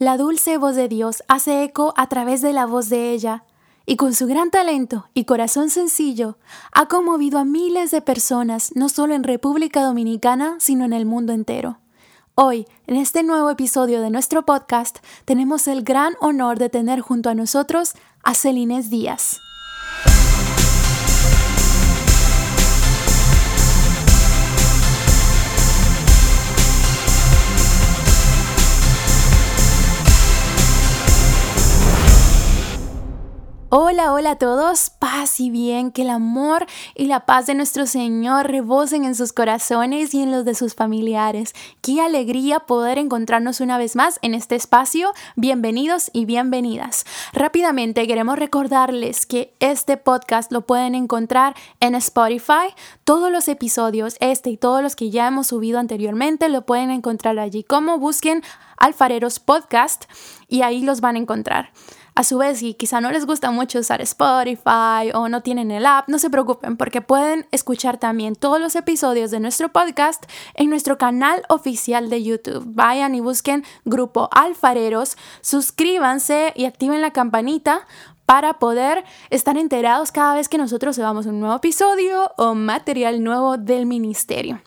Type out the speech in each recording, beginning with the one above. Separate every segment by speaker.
Speaker 1: La dulce voz de Dios hace eco a través de la voz de ella, y con su gran talento y corazón sencillo ha conmovido a miles de personas, no solo en República Dominicana, sino en el mundo entero. Hoy, en este nuevo episodio de nuestro podcast, tenemos el gran honor de tener junto a nosotros a Celines Díaz. Hola, hola a todos, paz y bien, que el amor y la paz de nuestro Señor rebosen en sus corazones y en los de sus familiares. Qué alegría poder encontrarnos una vez más en este espacio. Bienvenidos y bienvenidas. Rápidamente queremos recordarles que este podcast lo pueden encontrar en Spotify. Todos los episodios, este y todos los que ya hemos subido anteriormente, lo pueden encontrar allí. Como busquen Alfareros Podcast y ahí los van a encontrar. A su vez, si quizá no les gusta mucho usar Spotify o no tienen el app, no se preocupen porque pueden escuchar también todos los episodios de nuestro podcast en nuestro canal oficial de YouTube. Vayan y busquen Grupo Alfareros, suscríbanse y activen la campanita para poder estar enterados cada vez que nosotros subamos un nuevo episodio o material nuevo del ministerio.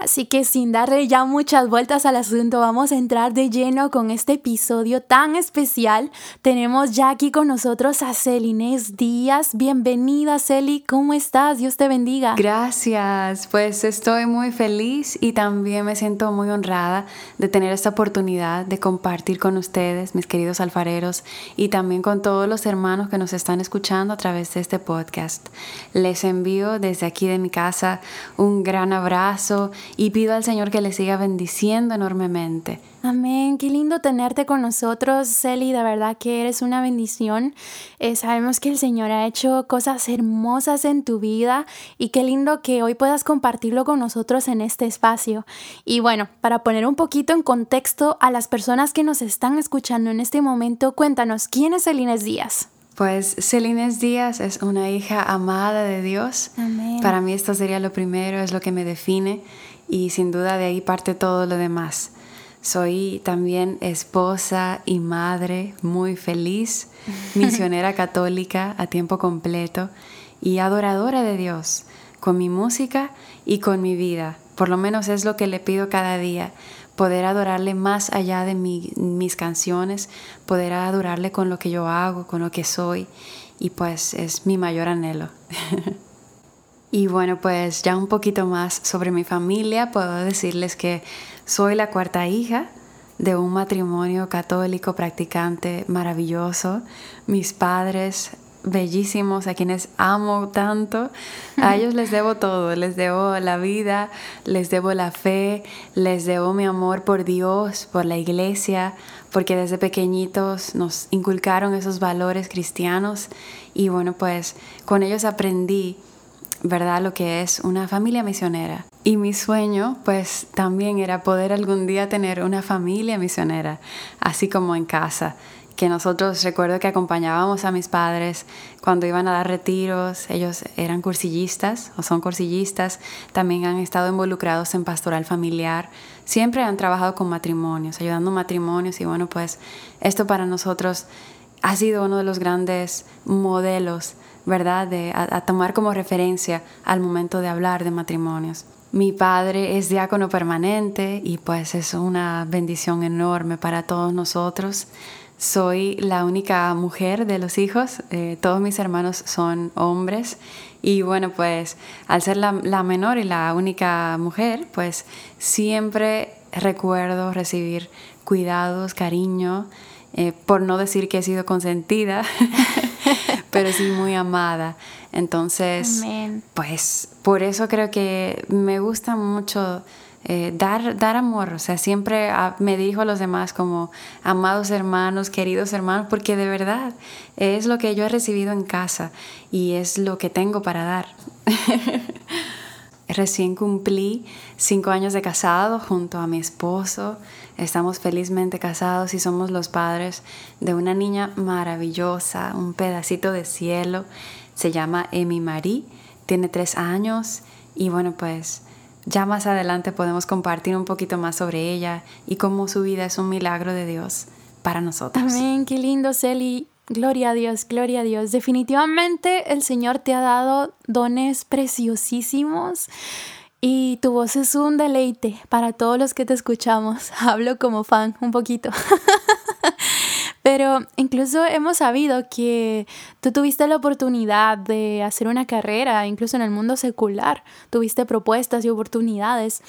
Speaker 1: Así que sin darle ya muchas vueltas al asunto, vamos a entrar de lleno con este episodio tan especial. Tenemos ya aquí con nosotros a Celinés Díaz. Bienvenida, Celi. ¿Cómo estás? Dios te bendiga.
Speaker 2: Gracias. Pues estoy muy feliz y también me siento muy honrada de tener esta oportunidad de compartir con ustedes, mis queridos alfareros, y también con todos los hermanos que nos están escuchando a través de este podcast. Les envío desde aquí de mi casa un gran abrazo y pido al Señor que le siga bendiciendo enormemente.
Speaker 1: Amén, qué lindo tenerte con nosotros, Celi, de verdad que eres una bendición. Eh, sabemos que el Señor ha hecho cosas hermosas en tu vida y qué lindo que hoy puedas compartirlo con nosotros en este espacio. Y bueno, para poner un poquito en contexto a las personas que nos están escuchando en este momento, cuéntanos, ¿quién es Celines Díaz?
Speaker 2: Pues Celines Díaz es una hija amada de Dios. Amén. Para mí esto sería lo primero, es lo que me define y sin duda de ahí parte todo lo demás. Soy también esposa y madre muy feliz, misionera católica a tiempo completo y adoradora de Dios con mi música y con mi vida. Por lo menos es lo que le pido cada día, poder adorarle más allá de mis canciones, poder adorarle con lo que yo hago, con lo que soy y pues es mi mayor anhelo. Y bueno, pues ya un poquito más sobre mi familia, puedo decirles que soy la cuarta hija de un matrimonio católico practicante maravilloso. Mis padres bellísimos, a quienes amo tanto, a ellos les debo todo, les debo la vida, les debo la fe, les debo mi amor por Dios, por la iglesia, porque desde pequeñitos nos inculcaron esos valores cristianos. Y bueno, pues con ellos aprendí ¿verdad? Lo que es una familia misionera. Y mi sueño, pues también era poder algún día tener una familia misionera, así como en casa. Que nosotros recuerdo que acompañábamos a mis padres cuando iban a dar retiros, ellos eran cursillistas o son cursillistas, también han estado involucrados en pastoral familiar, siempre han trabajado con matrimonios, ayudando matrimonios y bueno, pues esto para nosotros ha sido uno de los grandes modelos ¿verdad? De, a, tomar como referencia al momento de hablar de matrimonios. Mi padre es diácono permanente y pues es una bendición enorme para todos nosotros. Soy la única mujer de los hijos, eh, todos mis hermanos son hombres y bueno, pues al ser la, menor y la única mujer, pues siempre recuerdo recibir cuidados, cariño, eh, por no decir que he sido consentida. pero sí muy amada. Entonces, pues por eso creo que me gusta mucho eh, dar, dar amor, o sea, siempre me dirijo a los demás como amados hermanos, queridos hermanos, porque de verdad es lo que yo he recibido en casa y es lo que tengo para dar. Recién cumplí cinco años de casado junto a mi esposo. Estamos felizmente casados y somos los padres de una niña maravillosa, un pedacito de cielo. Se llama Emi Marie, tiene tres años y bueno, pues ya más adelante podemos compartir un poquito más sobre ella y cómo su vida es un milagro de Dios para nosotros.
Speaker 1: Amén, qué lindo, Celi. Gloria a Dios, gloria a Dios. Definitivamente el Señor te ha dado dones preciosísimos y tu voz es un deleite para todos los que te escuchamos. Hablo como fan un poquito. Pero incluso hemos sabido que tú tuviste la oportunidad de hacer una carrera, incluso en el mundo secular. Tuviste propuestas y oportunidades.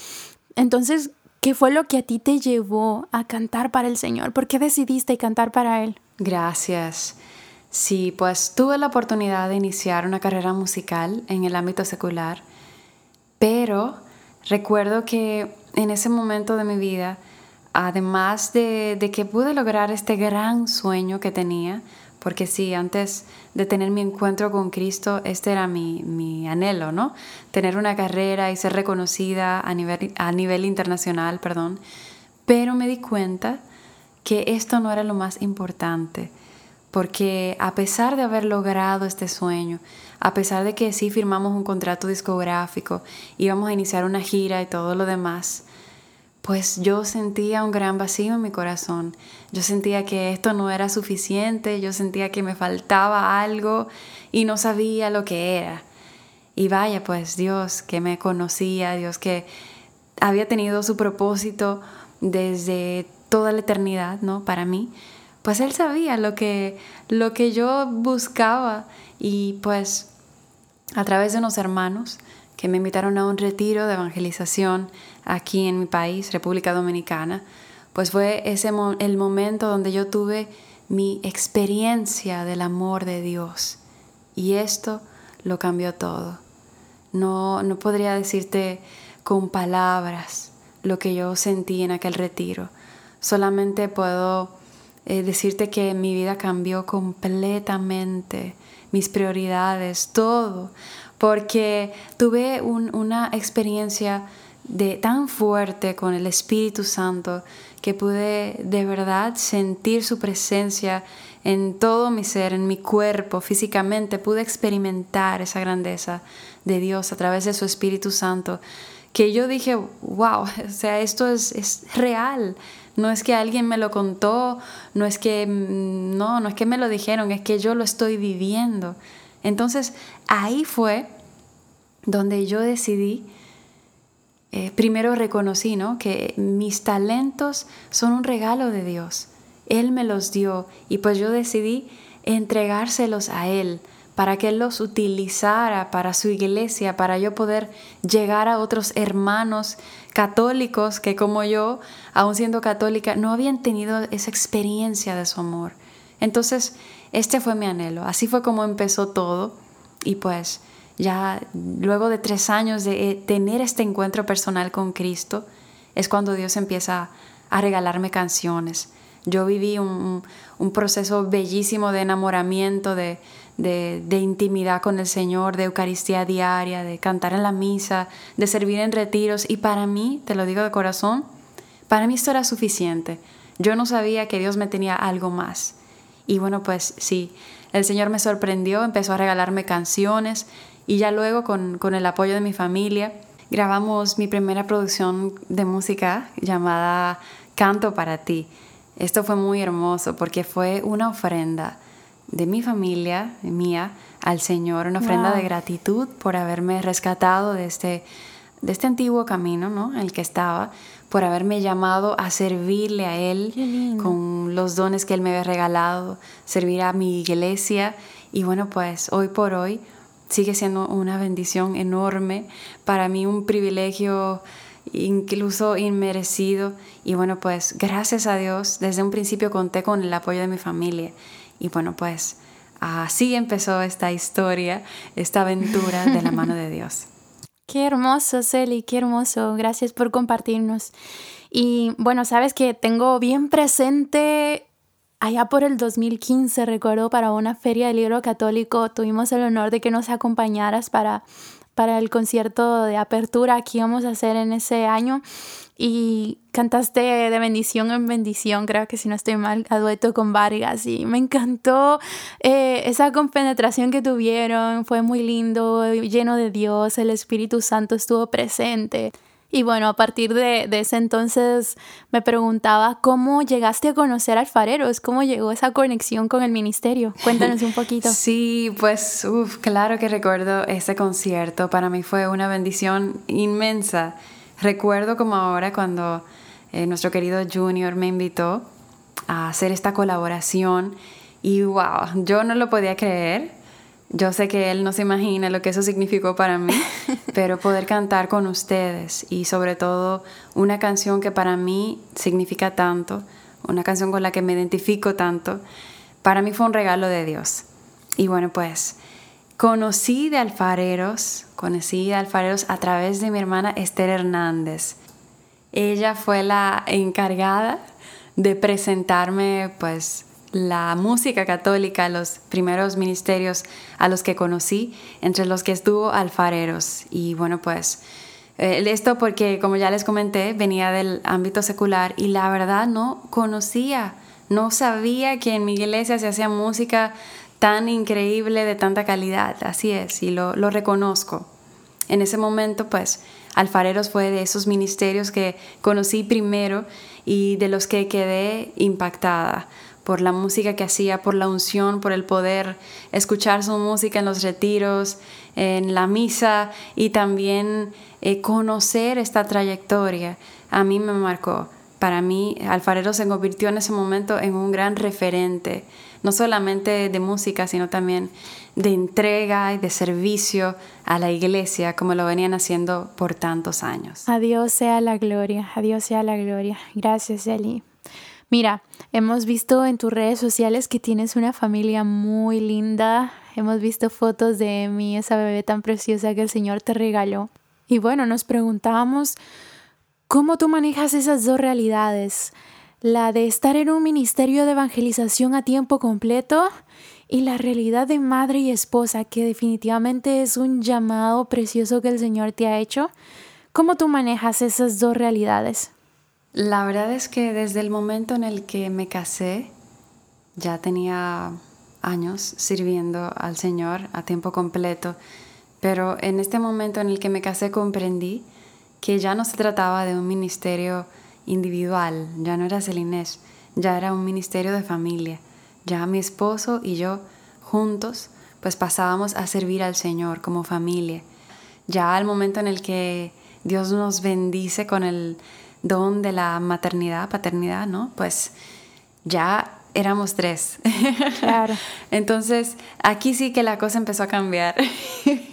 Speaker 1: Entonces, ¿qué fue lo que a ti te llevó a cantar para el Señor? ¿Por qué decidiste cantar para Él?
Speaker 2: Gracias. Sí, pues tuve la oportunidad de iniciar una carrera musical en el ámbito secular, pero recuerdo que en ese momento de mi vida además de, que pude lograr este gran sueño que tenía, porque sí, antes de tener mi encuentro con Cristo, este era mi, anhelo, ¿no? Tener una carrera y ser reconocida a nivel, a nivel internacional, perdón. Pero me di cuenta que esto no era lo más importante, porque a pesar de haber logrado este sueño, a pesar de que sí firmamos un contrato discográfico, íbamos a iniciar una gira y todo lo demás, pues yo sentía un gran vacío en mi corazón. Yo sentía que esto no era suficiente, yo sentía que me faltaba algo y no sabía lo que era. Y vaya, pues Dios que me conocía, Dios que había tenido su propósito desde toda la eternidad, ¿no? Para mí, pues Él sabía lo que, lo que yo buscaba y pues a través de unos hermanos que me invitaron a un retiro de evangelización aquí en mi país, República Dominicana, pues fue ese el momento donde yo tuve mi experiencia del amor de Dios. Y esto lo cambió todo. No, no podría decirte con palabras lo que yo sentí en aquel retiro. Solamente puedo eh, decirte que mi vida cambió completamente, mis prioridades, todo, porque tuve una experiencia de, tan fuerte con el Espíritu Santo que pude de verdad sentir su presencia en todo mi ser, en mi cuerpo, físicamente, pude experimentar esa grandeza de Dios a través de su Espíritu Santo, que yo dije, wow, o sea, esto es, es real. No es que alguien me lo contó, no es que mm, no, no es que me lo dijeron, es que yo lo estoy viviendo. Entonces ahí fue donde yo decidí, eh, primero reconocí ¿no? que mis talentos son un regalo de Dios. Él me los dio y pues yo decidí entregárselos a Él para que Él los utilizara para su iglesia, para yo poder llegar a otros hermanos católicos que como yo, aún siendo católica, no habían tenido esa experiencia de su amor. Entonces, este fue mi anhelo. Así fue como empezó todo. Y pues ya luego de tres años de eh, tener este encuentro personal con Cristo, es cuando Dios empieza a regalarme canciones. Yo viví un, proceso bellísimo de enamoramiento, de, de, intimidad con el Señor, de Eucaristía diaria, de cantar en la misa, de servir en retiros. Y para mí, te lo digo de corazón, para mí esto era suficiente. Yo no sabía que Dios me tenía algo más. Y bueno, pues sí, el Señor me sorprendió, empezó a regalarme canciones y ya luego con, con el apoyo de mi familia grabamos mi primera producción de música llamada Canto para ti. Esto fue muy hermoso porque fue una ofrenda de mi familia, mía, al Señor, una ofrenda de gratitud por haberme rescatado de este, de este antiguo camino ¿no? en el que estaba por haberme llamado a servirle a Él con los dones que Él me había regalado, servir a mi iglesia. Y bueno, pues hoy por hoy sigue siendo una bendición enorme, para mí un privilegio incluso inmerecido. Y bueno, pues gracias a Dios, desde un principio conté con el apoyo de mi familia. Y bueno, pues así empezó esta historia, esta aventura de la mano de Dios.
Speaker 1: Qué hermoso, Celi, qué hermoso. Gracias por compartirnos. Y bueno, sabes que tengo bien presente allá por el 2015, recuerdo, para una feria del libro católico, tuvimos el honor de que nos acompañaras para, para el concierto de apertura que íbamos a hacer en ese año y cantaste de bendición en bendición, creo que si no estoy mal, a dueto con Vargas y me encantó eh, esa compenetración que tuvieron, fue muy lindo, lleno de Dios, el Espíritu Santo estuvo presente. Y bueno, a partir de, ese entonces me preguntaba cómo llegaste a conocer alfareros, cómo llegó esa conexión con el ministerio. Cuéntanos un poquito.
Speaker 2: Sí, pues claro que recuerdo ese concierto. Para mí fue una bendición inmensa. Recuerdo como ahora cuando eh, nuestro querido Junior me invitó a hacer esta colaboración y wow, yo no lo podía creer yo sé que él no se imagina lo que eso significó para mí, pero poder cantar con ustedes y sobre todo una canción que para mí significa tanto, una canción con la que me identifico tanto, para mí fue un regalo de Dios. Y bueno, pues conocí de alfareros, conocí de alfareros a través de mi hermana Esther Hernández. Ella fue la encargada de presentarme pues la música católica, los primeros ministerios a los que conocí, entre los que estuvo alfareros. Y bueno, pues eh, esto porque, como ya les comenté, venía del ámbito secular y la verdad no conocía, no sabía que en mi iglesia se hacía música tan increíble, de tanta calidad. Así es, y lo, reconozco. En ese momento, pues, Alfareros fue de esos ministerios que conocí primero y de los que quedé impactada por la música que hacía, por la unción, por el poder escuchar su música en los retiros, en la misa y también eh, conocer esta trayectoria. A mí me marcó. Para mí, Alfarero se convirtió en ese momento en un gran referente, no solamente de música, sino también de entrega y de servicio a la iglesia, como lo venían haciendo por tantos años.
Speaker 1: A Dios sea la gloria, a Dios sea la gloria. Gracias, Eli. Mira, hemos visto en tus redes sociales que tienes una familia muy linda. Hemos visto fotos de mí, esa bebé tan preciosa que el Señor te regaló. Y bueno, nos preguntábamos cómo tú manejas esas dos realidades. La de estar en un ministerio de evangelización a tiempo completo y la realidad de madre y esposa, que definitivamente es un llamado precioso que el Señor te ha hecho. ¿Cómo tú manejas esas dos realidades?
Speaker 2: La verdad es que desde el momento en el que me casé, ya tenía años sirviendo al Señor a tiempo completo, pero en este momento en el que me casé comprendí que ya no se trataba de un ministerio individual, ya no era Celinés, ya era un ministerio de familia. Ya mi esposo y yo juntos pues pasábamos a servir al Señor como familia. Ya al momento en el que Dios nos bendice con el don de la maternidad, paternidad, ¿no? Pues ya éramos tres. Claro. Entonces, aquí sí que la cosa empezó a cambiar.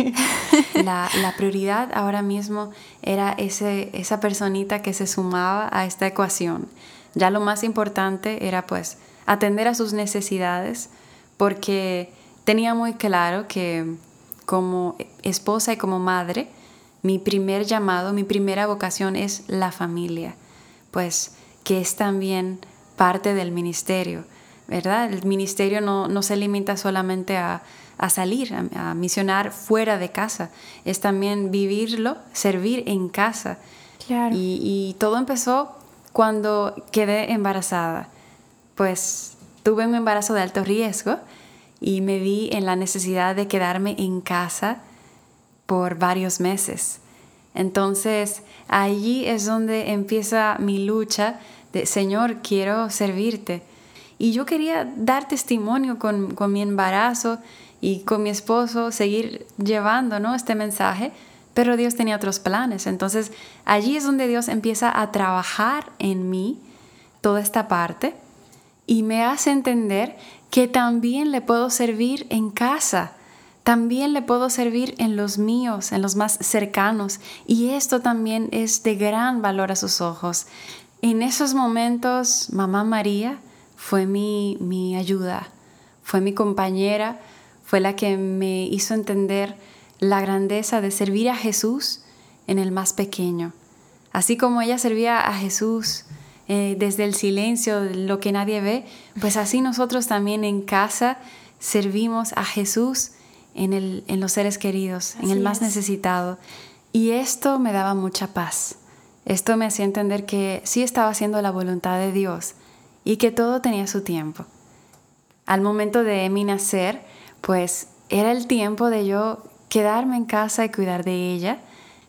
Speaker 2: la, prioridad ahora mismo era ese, esa personita que se sumaba a esta ecuación. Ya lo más importante era pues atender a sus necesidades porque tenía muy claro que como esposa y como madre, mi primer llamado, mi primera vocación es la familia, pues que es también parte del ministerio, ¿verdad? El ministerio no, se limita solamente a, salir, a, misionar fuera de casa, es también vivirlo, servir en casa. Y, y todo empezó cuando quedé embarazada, pues tuve un embarazo de alto riesgo y me vi en la necesidad de quedarme en casa por varios meses. Entonces allí es donde empieza mi lucha Señor, quiero servirte. Y yo quería dar testimonio con, mi embarazo y con mi esposo, seguir llevando ¿no? este mensaje, pero Dios tenía otros planes. Entonces allí es donde Dios empieza a trabajar en mí toda esta parte y me hace entender que también le puedo servir en casa también le puedo servir en los míos, en los más cercanos, y esto también es de gran valor a sus ojos. En esos momentos, Mamá María fue mi, mi ayuda, fue mi compañera, fue la que me hizo entender la grandeza de servir a Jesús en el más pequeño. Así como ella servía a Jesús eh, desde el silencio, lo que nadie ve, pues así nosotros también en casa servimos a Jesús en, los seres queridos, en el más necesitado. Y esto me daba mucha paz. Esto me hacía entender que sí estaba haciendo la voluntad de Dios y que todo tenía su tiempo. Al momento de mi nacer, pues era el tiempo de yo quedarme en casa y cuidar de ella,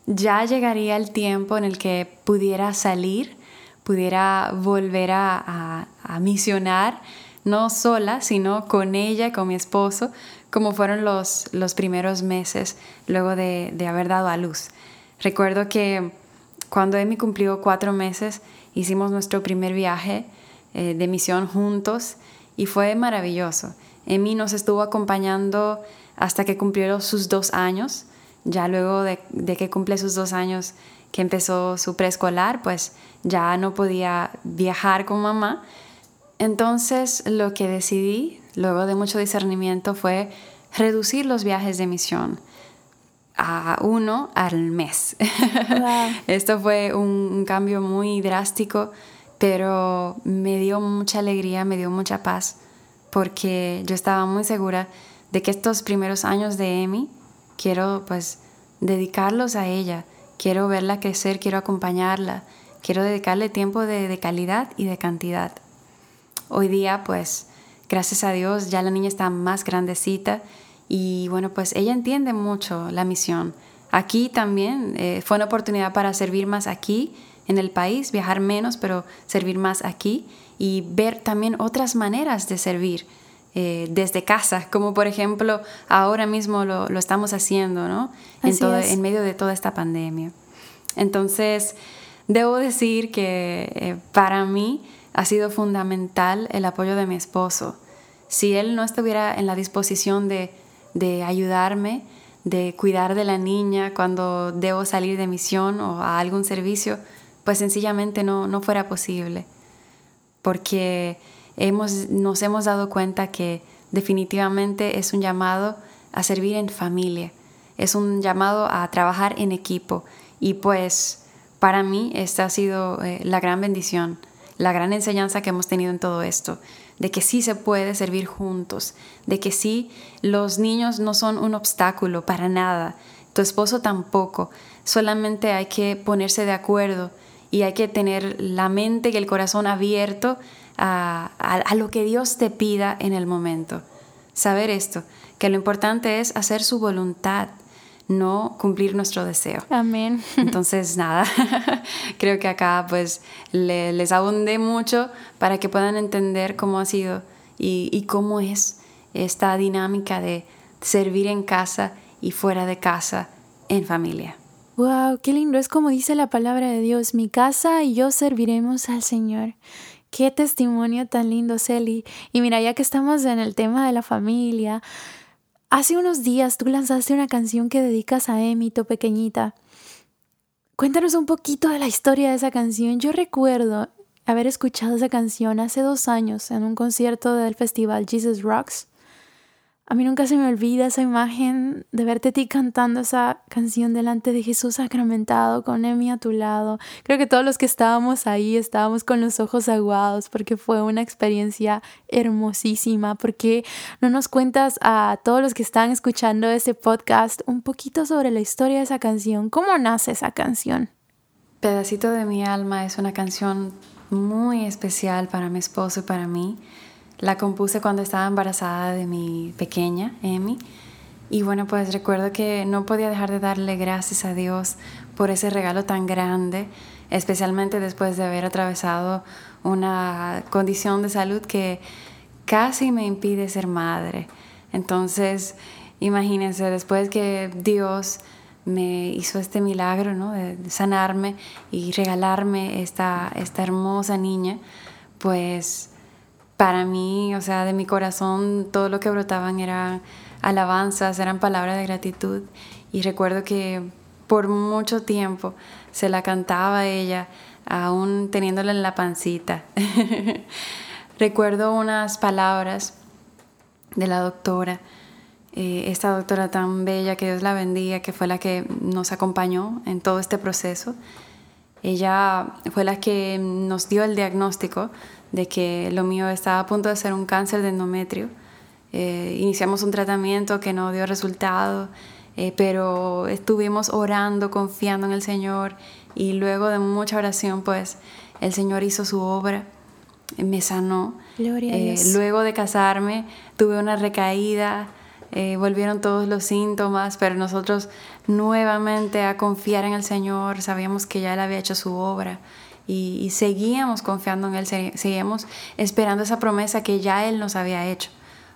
Speaker 2: ya llegaría el tiempo en el que pudiera salir, pudiera volver a, misionar, no sola, sino con ella, con mi esposo, como fueron los, los primeros meses luego de, haber dado a luz. Recuerdo que cuando Emi cumplió cuatro meses, hicimos nuestro primer viaje eh, de misión juntos y fue maravilloso. Emi nos estuvo acompañando hasta que cumplió sus dos años ya luego de, que cumple sus dos años que empezó su preescolar, pues ya no podía viajar con mamá. Entonces lo que decidí, luego de mucho discernimiento, fue reducir los viajes de misión a uno al mes. Esto fue un, cambio muy drástico, pero me dio mucha alegría, me dio mucha paz, porque yo estaba muy segura de que estos primeros años de Emi quiero pues dedicarlos a ella, quiero verla crecer, quiero acompañarla, quiero dedicarle tiempo de, calidad y de cantidad. Hoy día pues gracias a Dios ya la niña está más grandecita y bueno pues ella entiende mucho la misión. Aquí también eh, fue una oportunidad para servir más aquí en el país, viajar menos pero servir más aquí y ver también otras maneras de servir eh, desde casa, como por ejemplo ahora mismo lo, estamos haciendo, ¿no? En, todo, en, medio de toda esta pandemia. Entonces, debo decir que eh, para mí ha sido fundamental el apoyo de mi esposo. Si él no estuviera en la disposición de, de ayudarme, de cuidar de la niña cuando debo salir de misión o a algún servicio, pues sencillamente no, no fuera posible. Porque hemos, nos hemos dado cuenta que definitivamente es un llamado a servir en familia, es un llamado a trabajar en equipo y pues para mí esta ha sido eh, la gran bendición, la gran enseñanza que hemos tenido en todo esto, de que sí se puede servir juntos, de que sí los niños no son un obstáculo para nada, tu esposo tampoco, solamente hay que ponerse de acuerdo y hay que tener la mente y el corazón abierto a, lo que Dios te pida en el momento. Saber esto, que lo importante es hacer su voluntad, no cumplir nuestro deseo.
Speaker 1: Amén.
Speaker 2: Entonces, nada, creo que acá pues les abundé mucho para que puedan entender cómo ha sido y, y, cómo es esta dinámica de servir en casa y fuera de casa en familia.
Speaker 1: Wow, qué lindo. Es como dice la palabra de Dios, mi casa y yo serviremos al Señor. Qué testimonio tan lindo, Celi. Y mira, ya que estamos en el tema de la familia, hace unos días tú lanzaste una canción que dedicas a Emi, tu pequeñita. Cuéntanos un poquito de la historia de esa canción. Yo recuerdo haber escuchado esa canción hace dos años en un concierto del festival Jesus Rocks. A mí nunca se me olvida esa imagen de verte a ti cantando esa canción delante de Jesús sacramentado con Emi a tu lado. Creo que todos los que estábamos ahí estábamos con los ojos aguados porque fue una experiencia hermosísima. Porque no nos cuentas a todos los que están escuchando este podcast un poquito sobre la historia de esa canción? ¿Cómo nace esa canción?
Speaker 2: Pedacito de mi alma es una canción muy especial para mi esposo y para mí. La compuse cuando estaba embarazada de mi pequeña, Emi. Y bueno, pues recuerdo que no podía dejar de darle gracias a Dios por ese regalo tan grande, especialmente después de haber atravesado una condición de salud que casi me impide ser madre. Entonces, imagínense, después que Dios me hizo este milagro ¿no? de sanarme y regalarme esta, esta hermosa niña, pues para mí, o sea, de mi corazón, todo lo que brotaban eran alabanzas, eran palabras de gratitud. Y recuerdo que por mucho tiempo se la cantaba a ella, aún teniéndola en la pancita. recuerdo unas palabras de la doctora, eh, esta doctora tan bella, que Dios la bendiga, que fue la que nos acompañó en todo este proceso. Ella fue la que nos dio el diagnóstico de que lo mío estaba a punto de ser un cáncer de endometrio. Eh, iniciamos un tratamiento que no dio resultado, eh, pero estuvimos orando, confiando en el Señor y luego de mucha oración, pues el Señor hizo su obra, me sanó.
Speaker 1: Gloria
Speaker 2: eh, luego de casarme tuve una recaída eh, volvieron todos los síntomas, pero nosotros nuevamente a confiar en el Señor, sabíamos que ya Él había hecho su obra y, seguíamos confiando en Él, seguíamos esperando esa promesa que ya Él nos había hecho,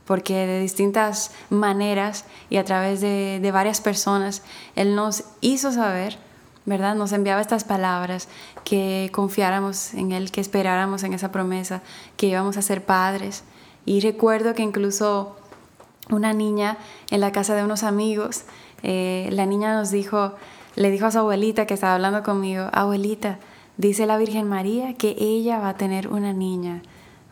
Speaker 2: porque de distintas maneras y a través de, varias personas, Él nos hizo saber, ¿verdad? Nos enviaba estas palabras, que confiáramos en Él, que esperáramos en esa promesa, que íbamos a ser padres. Y recuerdo que incluso una niña en la casa de unos amigos, eh, la niña nos dijo, le dijo a su abuelita que estaba hablando conmigo, abuelita, dice la Virgen María que ella va a tener una niña.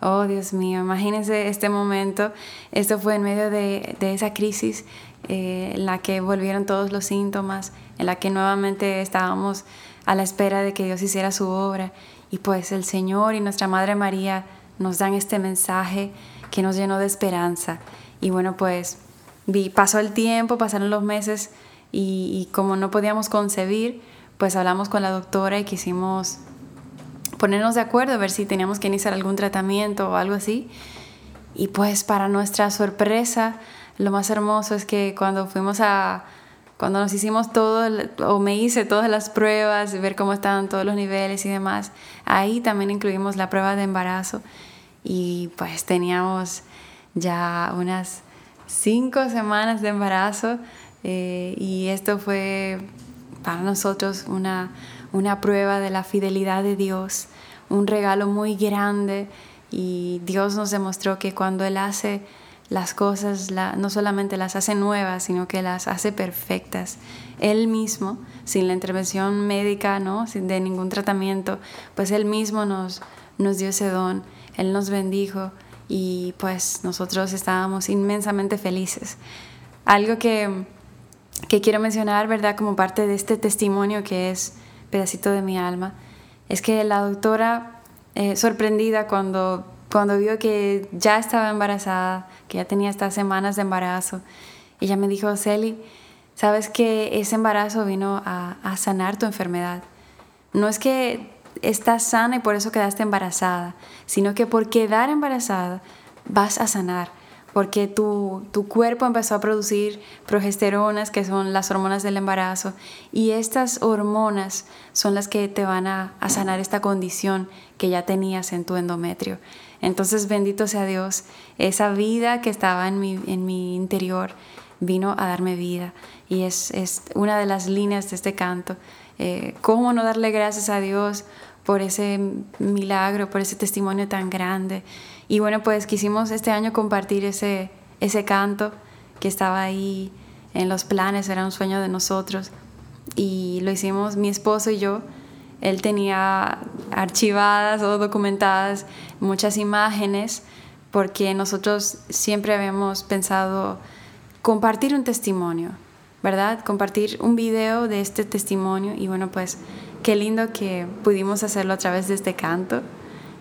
Speaker 2: Oh, Dios mío, imagínense este momento. Esto fue en medio de, esa crisis eh, en la que volvieron todos los síntomas, en la que nuevamente estábamos a la espera de que Dios hiciera su obra. Y pues el Señor y nuestra Madre María nos dan este mensaje que nos llenó de esperanza. Y bueno, pues vi, pasó el tiempo, pasaron los meses y, como no podíamos concebir, pues hablamos con la doctora y quisimos ponernos de acuerdo, a ver si teníamos que iniciar algún tratamiento o algo así. Y pues para nuestra sorpresa, lo más hermoso es que cuando fuimos a, cuando nos hicimos todo, o me hice todas las pruebas, ver cómo estaban todos los niveles y demás, ahí también incluimos la prueba de embarazo y pues teníamos ya unas cinco semanas de embarazo eh, y esto fue para nosotros una, una prueba de la fidelidad de Dios, un regalo muy grande y Dios nos demostró que cuando Él hace las cosas, no solamente las hace nuevas, sino que las hace perfectas. Él mismo, sin la intervención médica, ¿no? sin de ningún tratamiento, pues Él mismo nos, nos dio ese don, Él nos bendijo y pues nosotros estábamos inmensamente felices. Algo que, que quiero mencionar, ¿verdad? Como parte de este testimonio que es pedacito de mi alma, es que la doctora, eh, sorprendida cuando, cuando vio que ya estaba embarazada, que ya tenía estas semanas de embarazo, ella me dijo, Celi, sabes que ese embarazo vino a, a sanar tu enfermedad. No es que estás sana y por eso quedaste embarazada, sino que por quedar embarazada vas a sanar, porque tu, tu, cuerpo empezó a producir progesteronas, que son las hormonas del embarazo, y estas hormonas son las que te van a, a sanar esta condición que ya tenías en tu endometrio. Entonces, bendito sea Dios, esa vida que estaba en mi, en mi interior vino a darme vida, y es, es una de las líneas de este canto. Eh, ¿Cómo no darle gracias a Dios por ese milagro, por ese testimonio tan grande? Y bueno, pues quisimos este año compartir ese, ese canto que estaba ahí en los planes, era un sueño de nosotros. Y lo hicimos mi esposo y yo. Él tenía archivadas o documentadas muchas imágenes porque nosotros siempre habíamos pensado compartir un testimonio, ¿verdad? Compartir un video de este testimonio y bueno, pues qué lindo que pudimos hacerlo a través de este canto.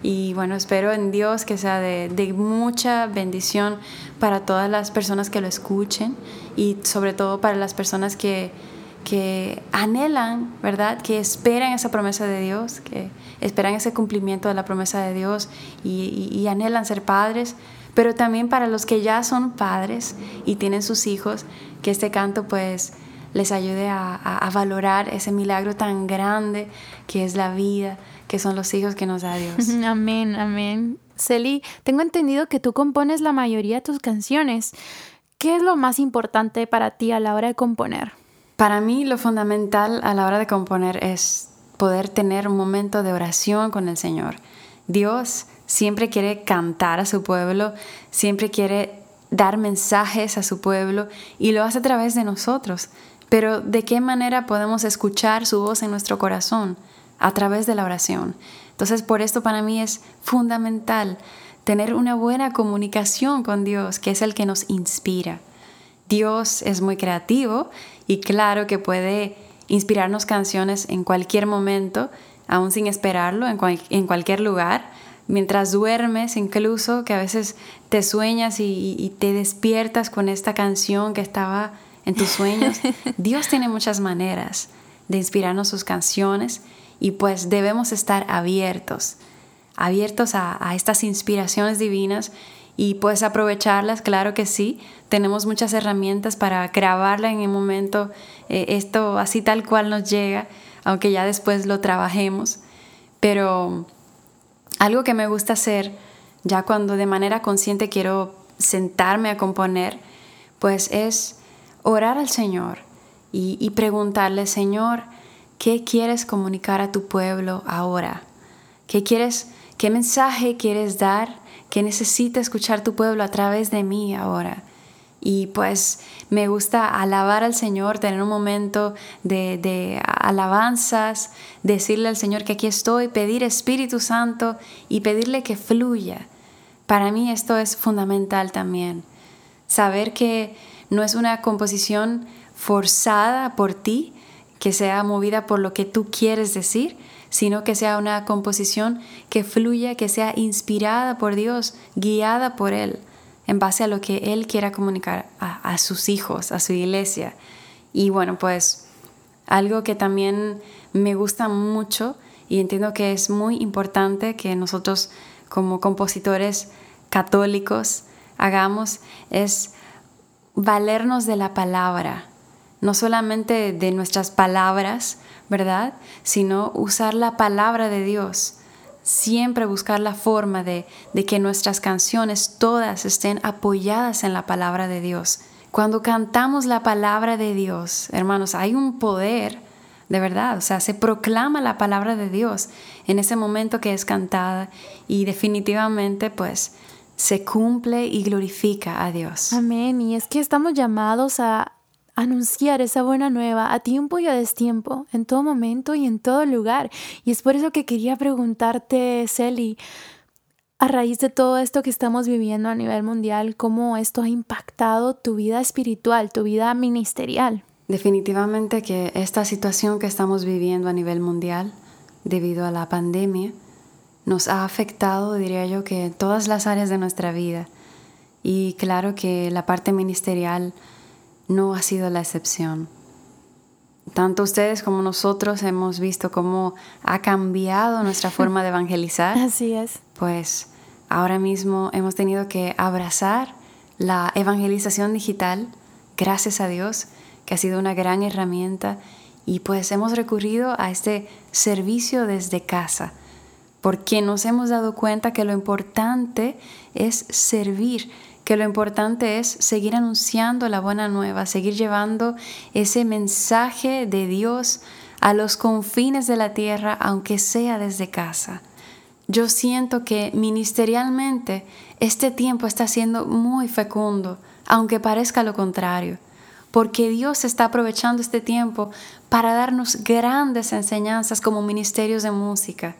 Speaker 2: Y bueno, espero en Dios que sea de, de, mucha bendición para todas las personas que lo escuchen y sobre todo para las personas que, que anhelan, ¿verdad? Que esperan esa promesa de Dios, que esperan ese cumplimiento de la promesa de Dios y, anhelan ser padres, pero también para los que ya son padres y tienen sus hijos, que este canto pues les ayude a, valorar ese milagro tan grande que es la vida, que son los hijos que nos da Dios.
Speaker 1: Amén, amén. Celi, tengo entendido que tú compones la mayoría de tus canciones. ¿Qué es lo más importante para ti a la hora de componer?
Speaker 2: Para mí lo fundamental a la hora de componer es poder tener un momento de oración con el Señor. Dios siempre quiere cantar a su pueblo, siempre quiere dar mensajes a su pueblo y lo hace a través de nosotros. Pero ¿de qué manera podemos escuchar su voz en nuestro corazón? A través de la oración. Entonces, por esto para mí es fundamental tener una buena comunicación con Dios, que es el que nos inspira. Dios es muy creativo y claro que puede inspirarnos canciones en cualquier momento, aún sin esperarlo, en, en cualquier lugar, mientras duermes incluso, que a veces te sueñas y, te despiertas con esta canción que estaba en tus sueños. Dios tiene muchas maneras de inspirarnos sus canciones y pues debemos estar abiertos, abiertos a, estas inspiraciones divinas y puedes aprovecharlas, claro que sí. Tenemos muchas herramientas para grabarla en el momento, eh, esto así tal cual nos llega, aunque ya después lo trabajemos. Pero algo que me gusta hacer, ya cuando de manera consciente quiero sentarme a componer, pues es orar al Señor y, y preguntarle, Señor, ¿qué quieres comunicar a tu pueblo ahora? ¿Qué quieres, qué mensaje quieres dar? que necesita escuchar tu pueblo a través de mí ahora. Y pues me gusta alabar al Señor, tener un momento de, de, alabanzas, decirle al Señor que aquí estoy, pedir Espíritu Santo y pedirle que fluya. Para mí esto es fundamental también. Saber que no es una composición forzada por ti, que sea movida por lo que tú quieres decir, sino que sea una composición que fluya, que sea inspirada por Dios, guiada por Él, en base a lo que Él quiera comunicar a, sus hijos, a su iglesia. Y bueno, pues algo que también me gusta mucho y entiendo que es muy importante que nosotros como compositores católicos hagamos es valernos de la palabra, no solamente de nuestras palabras, ¿verdad? Sino usar la palabra de Dios. Siempre buscar la forma de, de que nuestras canciones todas estén apoyadas en la palabra de Dios. Cuando cantamos la palabra de Dios, hermanos, hay un poder, de verdad, o sea, se proclama la palabra de Dios en ese momento que es cantada y definitivamente pues se cumple y glorifica a Dios.
Speaker 1: Amén. Y es que estamos llamados a anunciar esa buena nueva a tiempo y a destiempo, en todo momento y en todo lugar. Y es por eso que quería preguntarte, Celi, a raíz de todo esto que estamos viviendo a nivel mundial, cómo esto ha impactado tu vida espiritual, tu vida ministerial.
Speaker 2: Definitivamente que esta situación que estamos viviendo a nivel mundial, debido a la pandemia, nos ha afectado, diría yo, que en todas las áreas de nuestra vida. Y claro que la parte ministerial no ha sido la excepción. Tanto ustedes como nosotros hemos visto cómo ha cambiado nuestra forma de evangelizar.
Speaker 1: Así es.
Speaker 2: Pues ahora mismo hemos tenido que abrazar la evangelización digital, gracias a Dios, que ha sido una gran herramienta, y pues hemos recurrido a este servicio desde casa, porque nos hemos dado cuenta que lo importante es servir que lo importante es seguir anunciando la buena nueva, seguir llevando ese mensaje de Dios a los confines de la tierra, aunque sea desde casa. Yo siento que ministerialmente este tiempo está siendo muy fecundo, aunque parezca lo contrario, porque Dios está aprovechando este tiempo para darnos grandes enseñanzas como ministerios de música.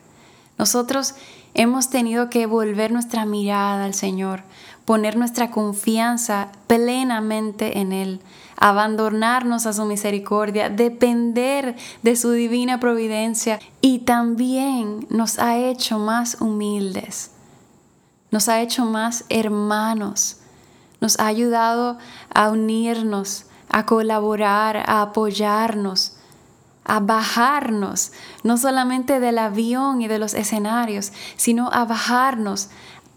Speaker 2: Nosotros hemos tenido que volver nuestra mirada al Señor, poner nuestra confianza plenamente en Él, abandonarnos a su misericordia, depender de su divina providencia y también nos ha hecho más humildes, nos ha hecho más hermanos, nos ha ayudado a unirnos, a colaborar, a apoyarnos, a bajarnos, no solamente del avión y de los escenarios, sino a bajarnos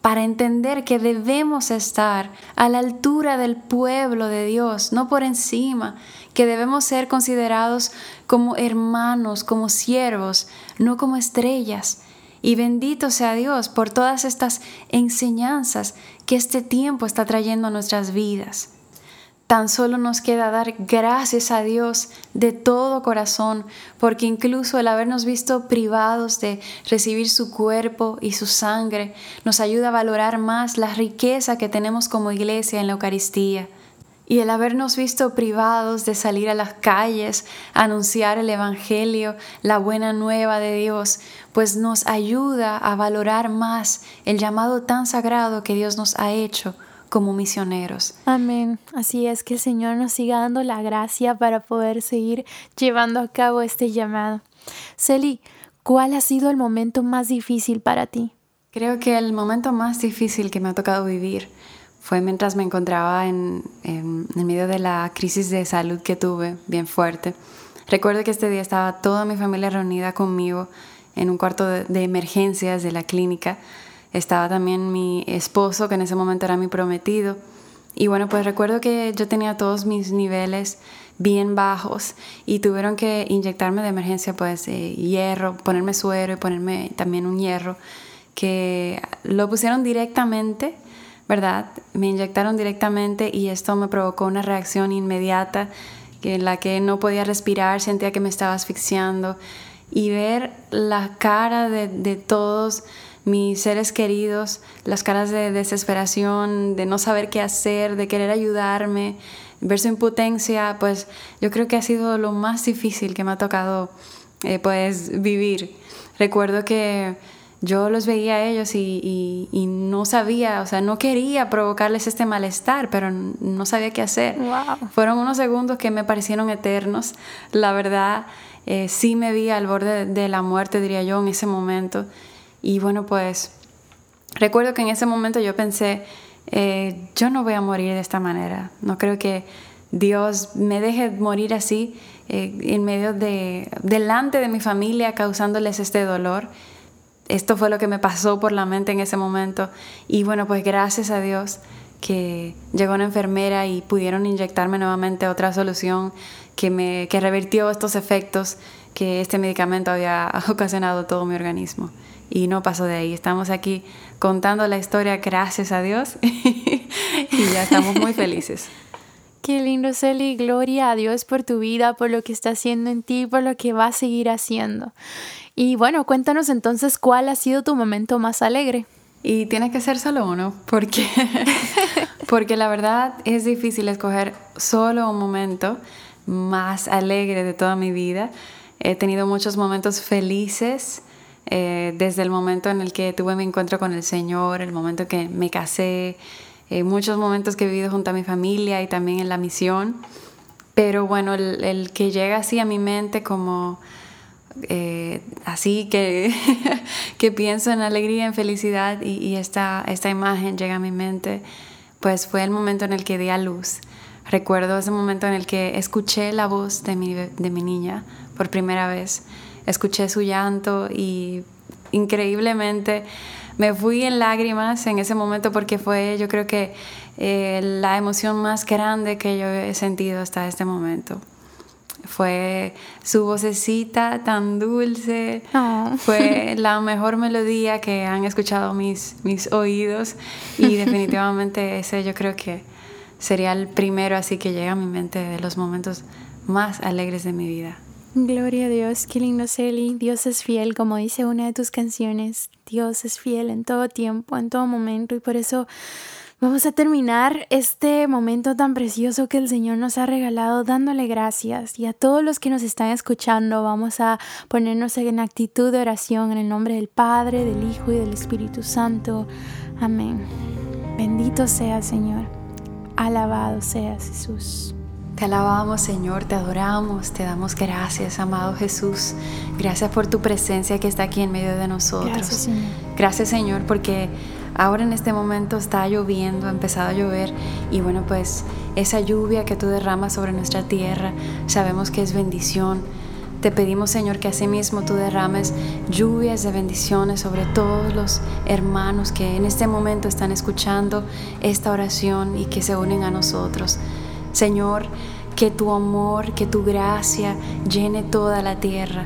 Speaker 2: para entender que debemos estar a la altura del pueblo de Dios, no por encima, que debemos ser considerados como hermanos, como siervos, no como estrellas. Y bendito sea Dios por todas estas enseñanzas que este tiempo está trayendo a nuestras vidas. Tan solo nos queda dar gracias a Dios de todo corazón, porque incluso el habernos visto privados de recibir su cuerpo y su sangre nos ayuda a valorar más la riqueza que tenemos como iglesia en la Eucaristía. Y el habernos visto privados de salir a las calles, anunciar el Evangelio, la buena nueva de Dios, pues nos ayuda a valorar más el llamado tan sagrado que Dios nos ha hecho como misioneros.
Speaker 1: Amén. Así es que el Señor nos siga dando la gracia para poder seguir llevando a cabo este llamado. Celi, ¿cuál ha sido el momento más difícil para ti?
Speaker 2: Creo que el momento más difícil que me ha tocado vivir fue mientras me encontraba en, en, medio de la crisis de salud que tuve, bien fuerte. Recuerdo que este día estaba toda mi familia reunida conmigo en un cuarto de, de emergencias de la clínica estaba también mi esposo, que en ese momento era mi prometido. Y bueno, pues recuerdo que yo tenía todos mis niveles bien bajos y tuvieron que inyectarme de emergencia pues hierro, ponerme suero y ponerme también un hierro que lo pusieron directamente, ¿verdad? Me inyectaron directamente y esto me provocó una reacción inmediata en la que no podía respirar, sentía que me estaba asfixiando y ver la cara de todos mis seres queridos, las caras de desesperación, de no saber qué hacer, de querer ayudarme, ver su impotencia, pues yo creo que ha sido lo más difícil que me ha tocado eh, pues vivir. Recuerdo que yo los veía a ellos y, no sabía, o sea, no quería provocarles este malestar, pero no sabía qué hacer. Fueron unos segundos que me parecieron eternos. La verdad, eh, sí me vi al borde de la muerte, diría yo, en ese momento. Y bueno, pues recuerdo que en ese momento yo pensé, eh, yo no voy a morir de esta manera. No creo que Dios me deje morir así eh, en medio de, delante de mi familia, causándoles este dolor. Esto fue lo que me pasó por la mente en ese momento. Y bueno, pues gracias a Dios que llegó una enfermera y pudieron inyectarme nuevamente otra solución que, me, que revirtió estos efectos que este medicamento había ocasionado todo mi organismo y no pasó de ahí. Estamos aquí contando la historia gracias a Dios y ya estamos muy felices.
Speaker 1: Qué lindo, Celi. Gloria a Dios por tu vida, por lo que está haciendo en ti, por lo que va a seguir haciendo. Y bueno, cuéntanos entonces cuál ha sido tu momento más alegre.
Speaker 2: Y tiene que ser solo uno, porque, porque la verdad es difícil escoger solo un momento más alegre de toda mi vida. He tenido muchos momentos felices, eh, desde el momento en el que tuve mi encuentro con el Señor, el momento que me casé, eh, muchos momentos que he vivido junto a mi familia y también en la misión. Pero bueno, el, que llega así a mi mente como eh, así que, que pienso en alegría, en felicidad y, esta, esta imagen llega a mi mente, pues fue el momento en el que di a luz. Recuerdo ese momento en el que escuché la voz de mi, de mi niña por primera vez escuché su llanto y increíblemente me fui en lágrimas en ese momento porque fue yo creo que eh, la emoción más grande que yo he sentido hasta este momento. Fue su vocecita tan dulce, oh. fue la mejor melodía que han escuchado mis, mis oídos y definitivamente ese yo creo que sería el primero así que llega a mi mente de los momentos más alegres de mi vida.
Speaker 1: Gloria a Dios, qué lindo Celi. Dios es fiel, como dice una de tus canciones. Dios es fiel en todo tiempo, en todo momento. Y por eso vamos a terminar este momento tan precioso que el Señor nos ha regalado dándole gracias. Y a todos los que nos están escuchando, vamos a ponernos en actitud de oración en el nombre del Padre, del Hijo y del Espíritu Santo. Amén. Bendito sea Señor. Alabado sea Jesús.
Speaker 2: Te alabamos, Señor, te adoramos, te damos gracias, amado Jesús. Gracias por tu presencia que está aquí en medio de nosotros.
Speaker 1: Gracias, Señor.
Speaker 2: Gracias, Señor, porque ahora en este momento está lloviendo, ha empezado a llover y bueno, pues esa lluvia que tú derramas sobre nuestra tierra, sabemos que es bendición. Te pedimos, Señor, que asimismo tú derrames lluvias de bendiciones sobre todos los hermanos que en este momento están escuchando esta oración y que se unen a nosotros. Señor, que tu amor, que tu gracia llene toda la tierra.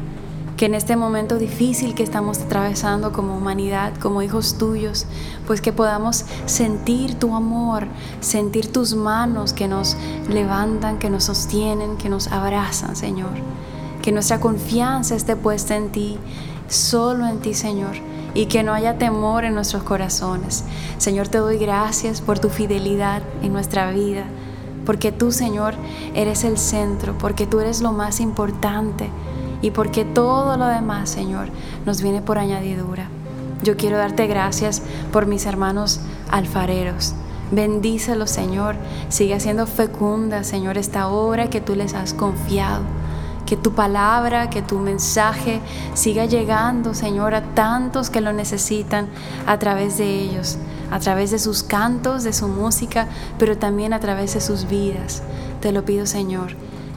Speaker 2: Que en este momento difícil que estamos atravesando como humanidad, como hijos tuyos, pues que podamos sentir tu amor, sentir tus manos que nos levantan, que nos sostienen, que nos abrazan, Señor. Que nuestra confianza esté puesta en ti, solo en ti, Señor y que no haya temor en nuestros corazones. Señor, te doy gracias por tu fidelidad en nuestra vida porque tú, Señor, eres el centro, porque tú eres lo más importante y porque todo lo demás, Señor, nos viene por añadidura. Yo quiero darte gracias por mis hermanos alfareros. Bendícelos, Señor. Sigue haciendo fecunda, Señor, esta obra que tú les has confiado. Que tu palabra, que tu mensaje siga llegando, Señor, a tantos que lo necesitan a través de ellos a través de sus cantos, de su música, pero también a través de sus vidas. Te lo pido, Señor,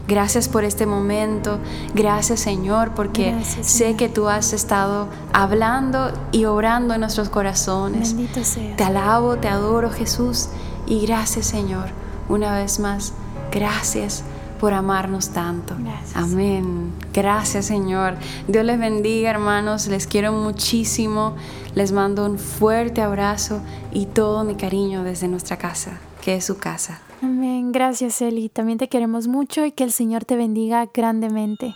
Speaker 2: Gracias por este momento. Gracias Señor porque sé que tú has estado hablando y obrando en nuestros corazones.
Speaker 1: Bendito sea.
Speaker 2: Te alabo, te adoro Jesús y gracias Señor. Una vez más, gracias por amarnos tanto. Amén. Gracias Señor. Dios les bendiga hermanos. Les quiero muchísimo. Les mando un fuerte abrazo y todo mi cariño desde nuestra casa, que es su casa.
Speaker 1: Amén. Gracias Eli. También te queremos mucho y que el Señor te bendiga grandemente.